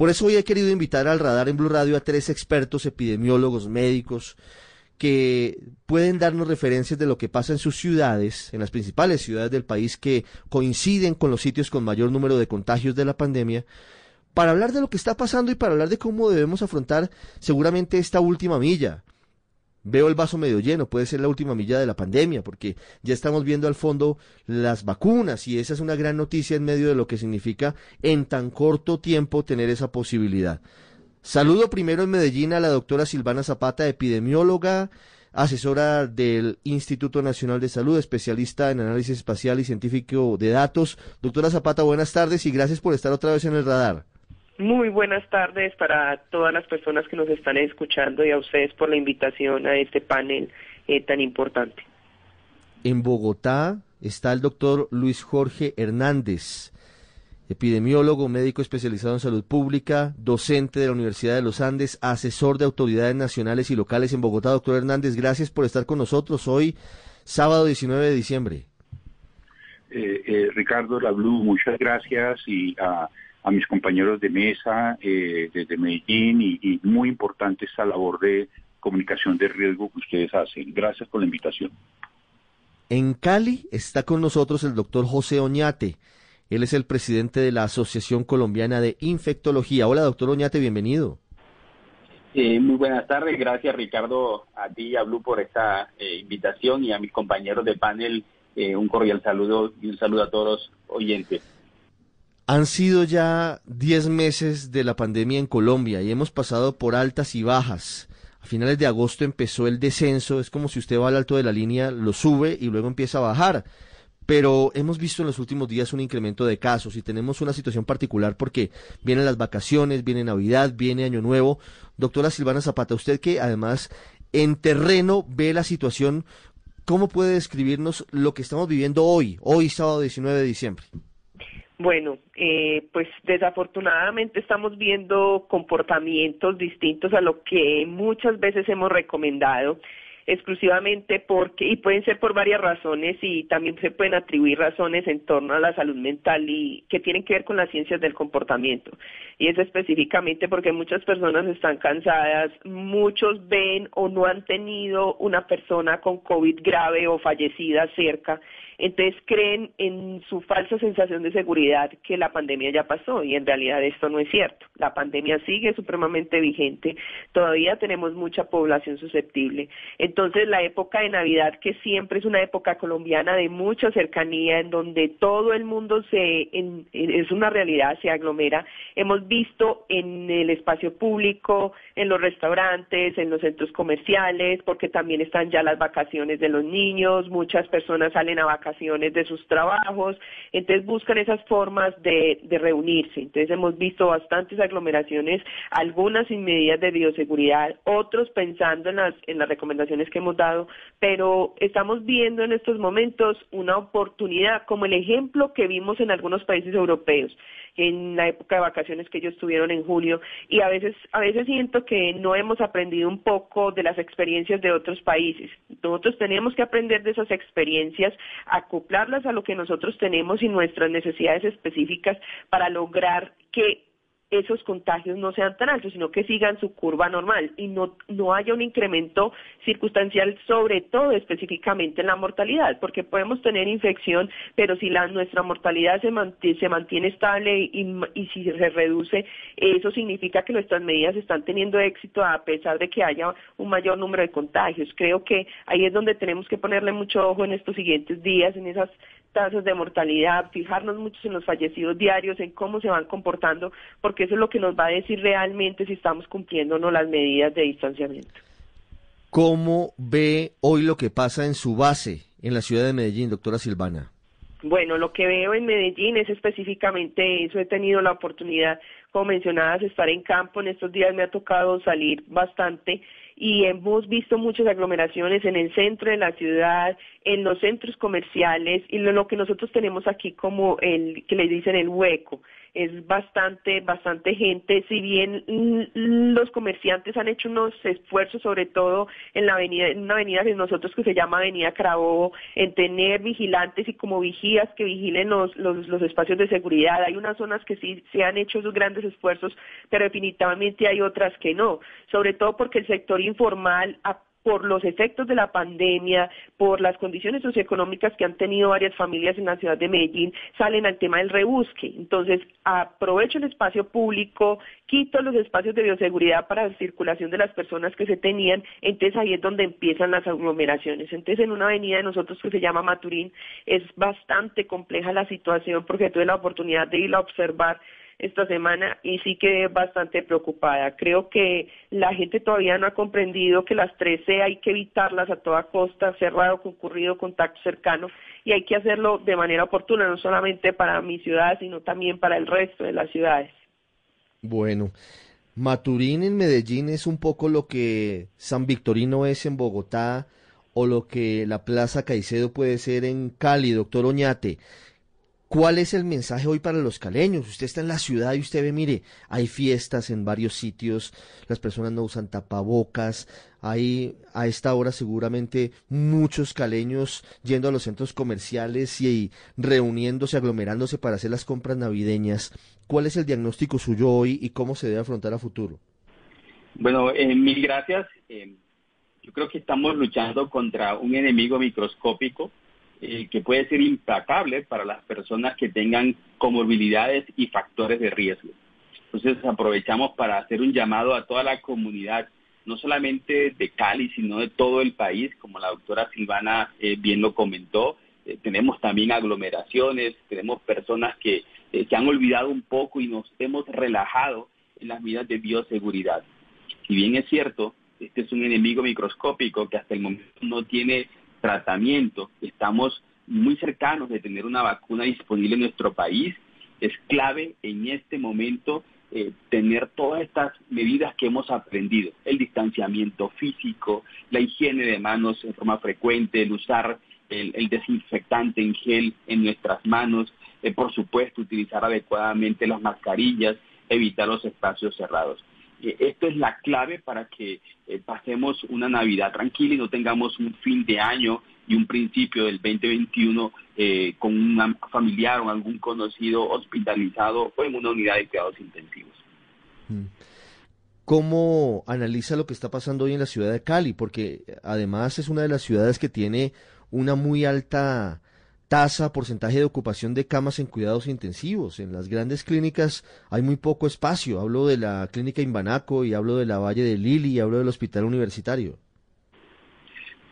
Por eso hoy he querido invitar al radar en Blue Radio a tres expertos epidemiólogos, médicos, que pueden darnos referencias de lo que pasa en sus ciudades, en las principales ciudades del país que coinciden con los sitios con mayor número de contagios de la pandemia, para hablar de lo que está pasando y para hablar de cómo debemos afrontar seguramente esta última milla. Veo el vaso medio lleno, puede ser la última milla de la pandemia, porque ya estamos viendo al fondo las vacunas y esa es una gran noticia en medio de lo que significa en tan corto tiempo tener esa posibilidad. Saludo primero en Medellín a la doctora Silvana Zapata, epidemióloga, asesora del Instituto Nacional de Salud, especialista en análisis espacial y científico de datos. Doctora Zapata, buenas tardes y gracias por estar otra vez en el radar. Muy buenas tardes para todas las personas que nos están escuchando y a ustedes por la invitación a este panel eh, tan importante. En Bogotá está el doctor Luis Jorge Hernández, epidemiólogo, médico especializado en salud pública, docente de la Universidad de los Andes, asesor de autoridades nacionales y locales en Bogotá. Doctor Hernández, gracias por estar con nosotros hoy, sábado 19 de diciembre. Eh, eh, Ricardo Blue, muchas gracias y a a mis compañeros de mesa eh, desde Medellín y, muy importante esta labor de comunicación de riesgo que ustedes hacen. Gracias por la invitación. En Cali está con nosotros el doctor José Oñate. Él es el presidente de la Asociación Colombiana de Infectología. Hola, doctor Oñate, bienvenido. Eh, muy buenas tardes, gracias Ricardo, a ti y a Blue por esta eh, invitación y a mis compañeros de panel un cordial saludo y un saludo a todos los oyentes. Han sido ya 10 meses de la pandemia en Colombia y hemos pasado por altas y bajas. A finales de agosto empezó el descenso, es como si usted va al alto de la línea, lo sube y luego empieza a bajar. Pero hemos visto en los últimos días un incremento de casos y tenemos una situación particular porque vienen las vacaciones, viene Navidad, viene Año Nuevo. Doctora Silvana Zapata, usted que además en terreno ve la situación, ¿cómo puede describirnos lo que estamos viviendo hoy, hoy sábado 19 de diciembre? Bueno, eh, pues desafortunadamente estamos viendo comportamientos distintos a lo que muchas veces hemos recomendado exclusivamente porque, y pueden ser por varias razones y también se pueden atribuir razones en torno a la salud mental y que tienen que ver con las ciencias del comportamiento. Y es específicamente porque muchas personas están cansadas, muchos ven o no han tenido una persona con COVID grave o fallecida cerca entonces creen en su falsa sensación de seguridad que la pandemia ya pasó y en realidad esto no es cierto. La pandemia sigue supremamente vigente, todavía tenemos mucha población susceptible. Entonces la época de Navidad, que siempre es una época colombiana de mucha cercanía, en donde todo el mundo se, es una realidad, se aglomera, hemos visto en el espacio público, en los restaurantes, en los centros comerciales, porque también están ya las vacaciones de los niños, muchas personas salen a vacaciones de sus trabajos, entonces buscan esas formas de, reunirse. Entonces hemos visto bastantes aglomeraciones, algunas sin medidas de bioseguridad, otros pensando en las, en las recomendaciones que hemos dado, pero estamos viendo en estos momentos una oportunidad, como el ejemplo que vimos en algunos países europeos en la época de vacaciones que ellos tuvieron en julio y a veces a veces siento que no hemos aprendido un poco de las experiencias de otros países. Nosotros tenemos que aprender de esas experiencias, acoplarlas a lo que nosotros tenemos y nuestras necesidades específicas para lograr que esos contagios no sean tan altos, sino que sigan su curva normal y no, no haya un incremento circunstancial, sobre todo específicamente en la mortalidad, porque podemos tener infección, pero si la, nuestra mortalidad se mantiene, estable y, y si se reduce, eso significa que nuestras medidas están teniendo éxito a pesar de que haya un mayor número de contagios. Creo que ahí es donde tenemos que ponerle mucho ojo en estos siguientes días, en esas tasas de mortalidad, fijarnos mucho en los fallecidos diarios, en cómo se van comportando, porque eso es lo que nos va a decir realmente si estamos cumpliendo o no las medidas de distanciamiento. ¿Cómo ve hoy lo que pasa en su base en la ciudad de Medellín, doctora Silvana? Bueno, lo que veo en Medellín es específicamente eso. He tenido la oportunidad, como mencionadas, de estar en campo. En estos días me ha tocado salir bastante y hemos visto muchas aglomeraciones en el centro de la ciudad, en los centros comerciales y lo, que nosotros tenemos aquí como el que le dicen el hueco. Es bastante, bastante gente, si bien los comerciantes han hecho unos esfuerzos, sobre todo en la avenida, en una avenida de nosotros que se llama Avenida Carabobo, en tener vigilantes y como vigías que vigilen los, los, los espacios de seguridad. Hay unas zonas que sí se han hecho esos grandes esfuerzos, pero definitivamente hay otras que no, sobre todo porque el sector informal por los efectos de la pandemia, por las condiciones socioeconómicas que han tenido varias familias en la ciudad de Medellín, salen al tema del rebusque. Entonces, aprovecho el espacio público, quito los espacios de bioseguridad para la circulación de las personas que se tenían, entonces ahí es donde empiezan las aglomeraciones. Entonces, en una avenida de nosotros que se llama Maturín, es bastante compleja la situación porque tuve la oportunidad de ir a observar esta semana y sí quedé bastante preocupada. Creo que la gente todavía no ha comprendido que las 13 hay que evitarlas a toda costa, cerrado, concurrido, contacto cercano y hay que hacerlo de manera oportuna, no solamente para mi ciudad, sino también para el resto de las ciudades. Bueno, Maturín en Medellín es un poco lo que San Victorino es en Bogotá o lo que la Plaza Caicedo puede ser en Cali, doctor Oñate. ¿Cuál es el mensaje hoy para los caleños? Usted está en la ciudad y usted ve, mire, hay fiestas en varios sitios, las personas no usan tapabocas, hay a esta hora seguramente muchos caleños yendo a los centros comerciales y reuniéndose, aglomerándose para hacer las compras navideñas. ¿Cuál es el diagnóstico suyo hoy y cómo se debe afrontar a futuro? Bueno, eh, mil gracias. Eh, yo creo que estamos luchando contra un enemigo microscópico eh, que puede ser implacable para las personas que tengan comorbilidades y factores de riesgo. Entonces aprovechamos para hacer un llamado a toda la comunidad, no solamente de Cali, sino de todo el país, como la doctora Silvana eh, bien lo comentó. Eh, tenemos también aglomeraciones, tenemos personas que se han olvidado un poco y nos hemos relajado en las medidas de bioseguridad. Si bien es cierto, este es un enemigo microscópico que hasta el momento no tiene tratamiento. Estamos muy cercanos de tener una vacuna disponible en nuestro país. Es clave en este momento eh, tener todas estas medidas que hemos aprendido, el distanciamiento físico, la higiene de manos en forma frecuente, el usar el, desinfectante en gel en nuestras manos, eh, por supuesto utilizar adecuadamente las mascarillas, evitar los espacios cerrados. Esto es la clave para que eh, pasemos una Navidad tranquila y no tengamos un fin de año y un principio del 2021 eh, con un familiar o algún conocido hospitalizado o en una unidad de cuidados intensivos. Mm. ¿Cómo analiza lo que está pasando hoy en la ciudad de Cali? Porque además es una de las ciudades que tiene una muy alta tasa, porcentaje de ocupación de camas en cuidados intensivos. En las grandes clínicas hay muy poco espacio. Hablo de la clínica Imbanaco y hablo de la Valle de Lili y hablo del hospital universitario.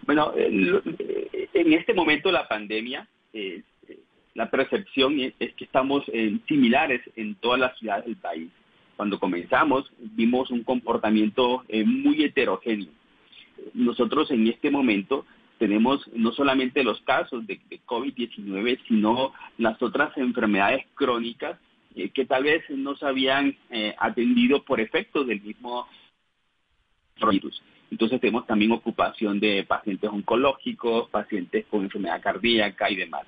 Bueno, en este momento la pandemia, eh, la percepción es que estamos similares en todas las ciudades del país. Cuando comenzamos vimos un comportamiento eh, muy heterogéneo. Nosotros en este momento tenemos no solamente los casos de, COVID-19, sino las otras enfermedades crónicas eh, que tal vez no se habían eh, atendido por efecto del mismo virus. Entonces tenemos también ocupación de pacientes oncológicos, pacientes con enfermedad cardíaca y demás.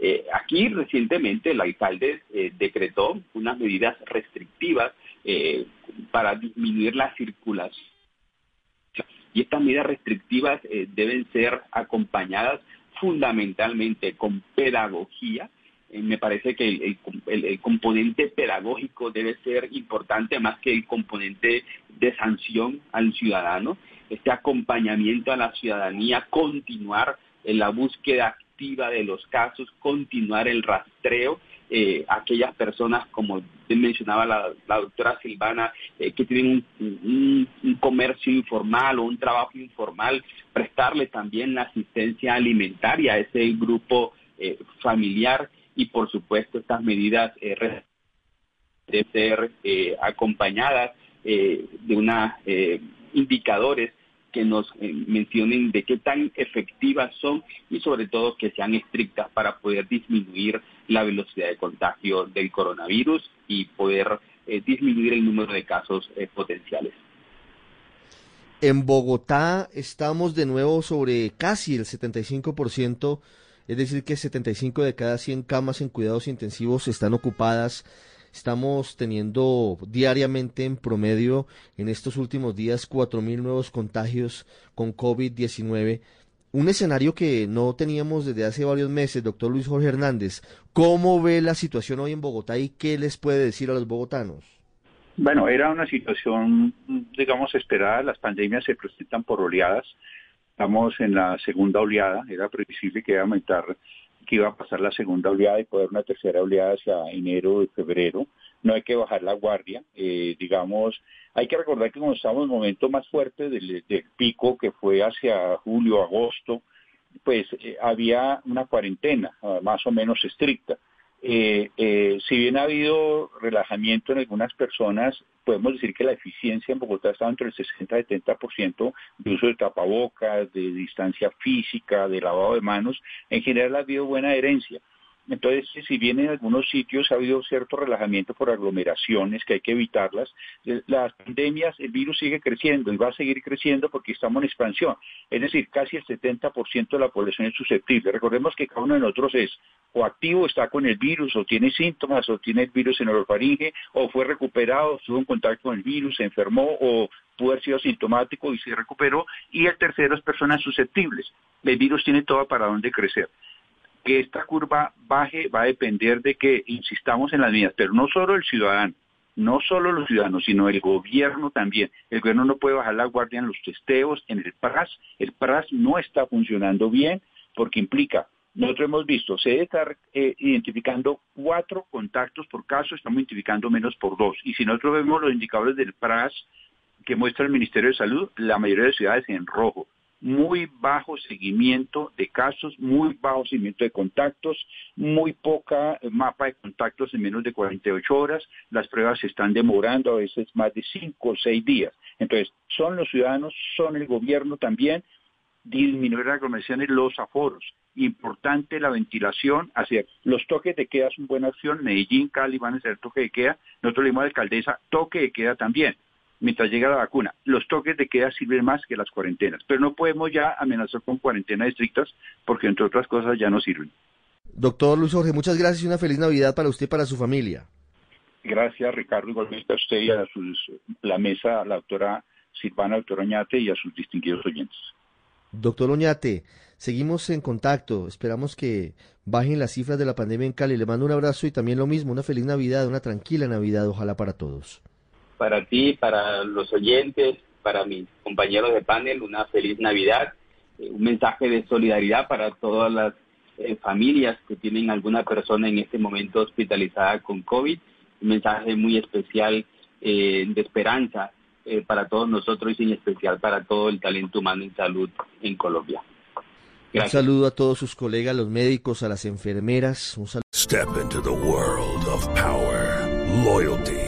Eh, aquí recientemente el alcalde decretó unas medidas restrictivas para disminuir la circulación y estas medidas restrictivas eh, deben ser acompañadas fundamentalmente con pedagogía. Eh, me parece que el, componente pedagógico debe ser importante más que el componente de sanción al ciudadano. Este acompañamiento a la ciudadanía, continuar en la búsqueda activa de los casos, continuar el rastreo eh, aquellas personas, como mencionaba la, doctora Silvana, eh, que tienen un, comercio informal o un trabajo informal, prestarle también la asistencia alimentaria a ese grupo eh, familiar y por supuesto estas medidas eh, de ser acompañadas de unos indicadores que nos eh, mencionen de qué tan efectivas son y sobre todo que sean estrictas para poder disminuir la velocidad de contagio del coronavirus y poder eh, disminuir el número de casos eh, potenciales. En Bogotá estamos de nuevo sobre casi el 75%, es decir, que 75 de cada 100 camas en cuidados intensivos están ocupadas. Estamos teniendo diariamente en promedio en estos últimos días 4.000 nuevos contagios con COVID-19. Un escenario que no teníamos desde hace varios meses, doctor Luis Jorge Hernández. ¿Cómo ve la situación hoy en Bogotá y qué les puede decir a los bogotanos? Bueno, era una situación, digamos, esperada. Las pandemias se presentan por oleadas. Estamos en la segunda oleada. Era previsible que iba a aumentar, que iba a pasar la segunda oleada y poder una tercera oleada hacia enero y febrero. No hay que bajar la guardia. Eh, digamos, hay que recordar que cuando estamos en el momento más fuerte del, pico, que fue hacia julio, agosto, pues eh, había una cuarentena uh, más o menos estricta. Eh, eh, si bien ha habido relajamiento en algunas personas, podemos decir que la eficiencia en Bogotá está entre el 60 y 70% de uso de tapabocas, de distancia física, de lavado de manos. En general ha habido buena herencia. Entonces, si bien en algunos sitios ha habido cierto relajamiento por aglomeraciones, que hay que evitarlas, eh, las pandemias, el virus sigue creciendo y va a seguir creciendo porque estamos en expansión. Es decir, casi el 70% de la población es susceptible. Recordemos que cada uno de nosotros es o activo, está con el virus, o tiene síntomas, o tiene el virus en el orofaringe, o fue recuperado, estuvo en contacto con el virus, se enfermó, o pudo haber sido sintomático y se recuperó. Y el tercero es personas susceptibles. El virus tiene todo para dónde crecer que esta curva baje va a depender de que insistamos en las medidas, pero no solo el ciudadano, no solo los ciudadanos, sino el gobierno también. El gobierno no puede bajar la guardia en los testeos, en el PRAS. El PRAS no está funcionando bien porque implica, nosotros hemos visto, se debe estar eh, identificando cuatro contactos por caso, estamos identificando menos por dos. Y si nosotros vemos los indicadores del PRAS que muestra el Ministerio de Salud, la mayoría de ciudades en rojo muy bajo seguimiento de casos, muy bajo seguimiento de contactos, muy poca mapa de contactos en menos de 48 horas, las pruebas se están demorando a veces más de 5 o 6 días. Entonces, son los ciudadanos, son el gobierno también, disminuir las aglomeraciones, los aforos. Importante la ventilación, hacia los toques de queda son buena opción, Medellín, Cali van a ser toque de queda, nosotros le dimos a la alcaldesa toque de queda también mientras llega la vacuna. Los toques de queda sirven más que las cuarentenas, pero no podemos ya amenazar con cuarentenas estrictas porque entre otras cosas ya no sirven. Doctor Luis Jorge, muchas gracias y una feliz Navidad para usted y para su familia. Gracias, Ricardo, igualmente a usted y a sus, la mesa, a la doctora Silvana, doctora Oñate y a sus distinguidos oyentes. Doctor Oñate, seguimos en contacto. Esperamos que bajen las cifras de la pandemia en Cali. Le mando un abrazo y también lo mismo, una feliz Navidad, una tranquila Navidad, ojalá para todos para ti, para los oyentes, para mis compañeros de panel, una feliz Navidad, eh, un mensaje de solidaridad para todas las eh, familias que tienen alguna persona en este momento hospitalizada con COVID, un mensaje muy especial eh, de esperanza para todos nosotros y en especial para todo el talento humano en salud en Colombia. Un saludo a todos sus colegas, los médicos, a las enfermeras. Un saludo. Step into the world of power, loyalty.